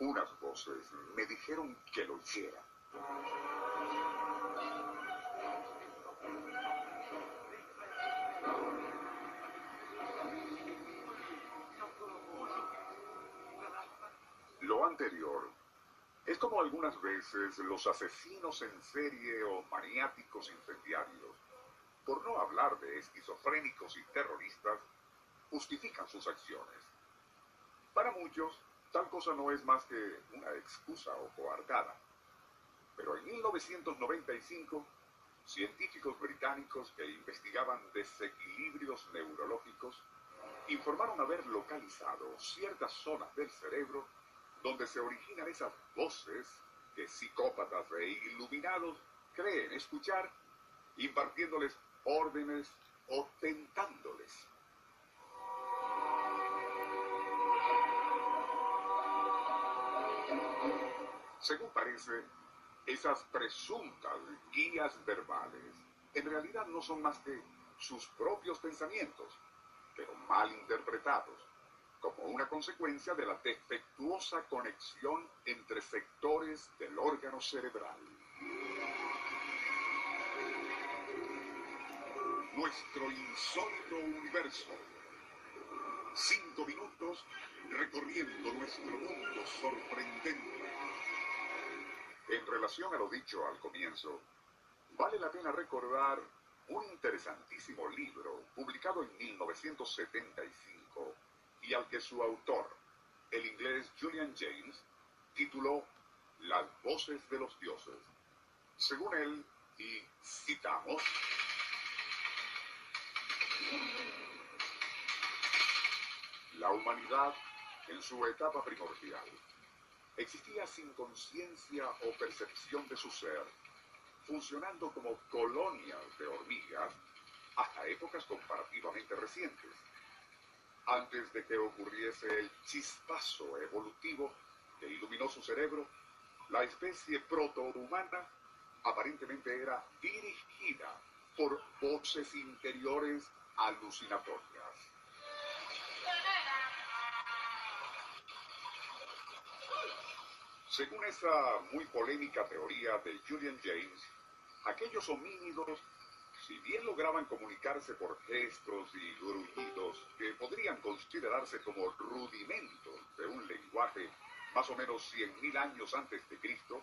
Unas voces me dijeron que lo hiciera. Lo anterior es como algunas veces los asesinos en serie o maniáticos incendiarios, por no hablar de esquizofrénicos y terroristas, justifican sus acciones. Para muchos, tal cosa no es más que una excusa o coartada. Pero en 1995, científicos británicos que investigaban desequilibrios neurológicos informaron haber localizado ciertas zonas del cerebro donde se originan esas voces que psicópatas e iluminados creen escuchar, impartiéndoles órdenes o tentándoles. Según parece, esas presuntas guías verbales en realidad no son más que sus propios pensamientos, pero mal interpretados como una consecuencia de la defectuosa conexión entre sectores del órgano cerebral. Nuestro insólito universo. Cinco minutos recorriendo nuestro mundo sorprendente. En relación a lo dicho al comienzo, vale la pena recordar un interesantísimo libro publicado en 1975 y al que su autor, el inglés Julian James, tituló Las voces de los dioses. Según él, y citamos, la humanidad en su etapa primordial existía sin conciencia o percepción de su ser, funcionando como colonias de hormigas hasta épocas comparativamente recientes antes de que ocurriese el chispazo evolutivo que iluminó su cerebro, la especie protohumana aparentemente era dirigida por voces interiores alucinatorias. Según esa muy polémica teoría de Julian James, aquellos homínidos si bien lograban comunicarse por gestos y gruñidos que podrían considerarse como rudimentos de un lenguaje más o menos 100.000 años antes de Cristo,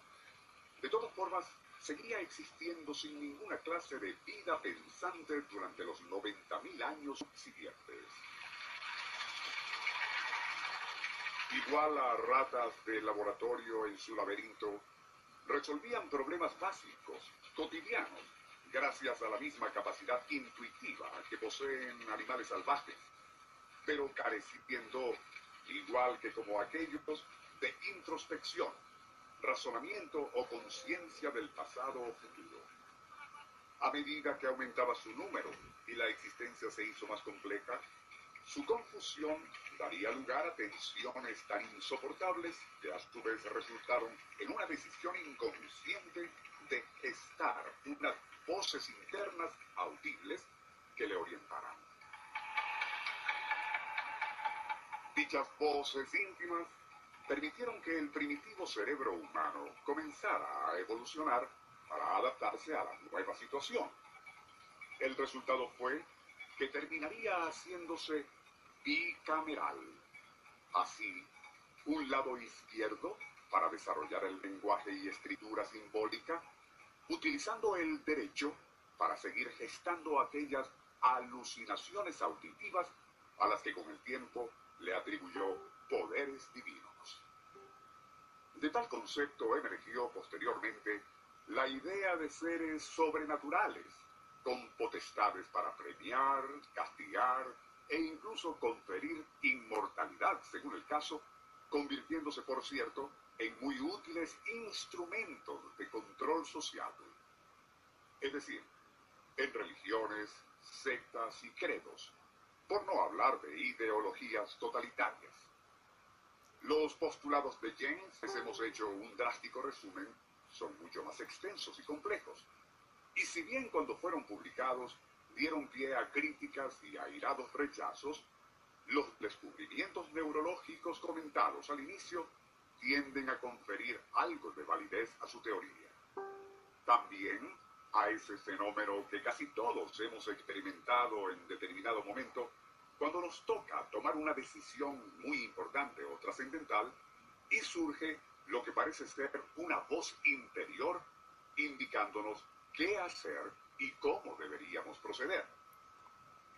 de todas formas seguía existiendo sin ninguna clase de vida pensante durante los 90.000 años siguientes. Igual a ratas de laboratorio en su laberinto, resolvían problemas básicos, cotidianos, gracias a la misma capacidad intuitiva que poseen animales salvajes, pero careciendo, igual que como aquellos, de introspección, razonamiento o conciencia del pasado o futuro. A medida que aumentaba su número y la existencia se hizo más compleja, su confusión daría lugar a tensiones tan insoportables que a su vez resultaron en una decisión inconsciente de gestar unas voces internas audibles que le orientarán. Dichas voces íntimas permitieron que el primitivo cerebro humano comenzara a evolucionar para adaptarse a la nueva situación. El resultado fue que terminaría haciéndose bicameral. Así, un lado izquierdo para desarrollar el lenguaje y escritura simbólica utilizando el derecho para seguir gestando aquellas alucinaciones auditivas a las que con el tiempo le atribuyó poderes divinos. De tal concepto emergió posteriormente la idea de seres sobrenaturales, con potestades para premiar, castigar, e incluso conferir inmortalidad, según el caso, convirtiéndose, por cierto, en muy útiles instrumentos de control social. Es decir, en religiones, sectas y credos, por no hablar de ideologías totalitarias. Los postulados de James, les hemos hecho un drástico resumen, son mucho más extensos y complejos. Y si bien cuando fueron publicados dieron pie a críticas y airados rechazos, los descubrimientos neurológicos comentados al inicio tienden a conferir algo de validez a su teoría. También a ese fenómeno que casi todos hemos experimentado en determinado momento cuando nos toca tomar una decisión muy importante o trascendental y surge lo que parece ser una voz interior indicándonos qué hacer y cómo deberíamos proceder.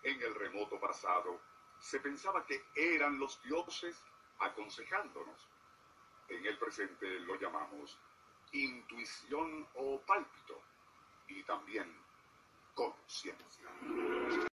En el remoto pasado se pensaba que eran los dioses aconsejándonos. En el presente lo llamamos intuición o pálpito y también conciencia.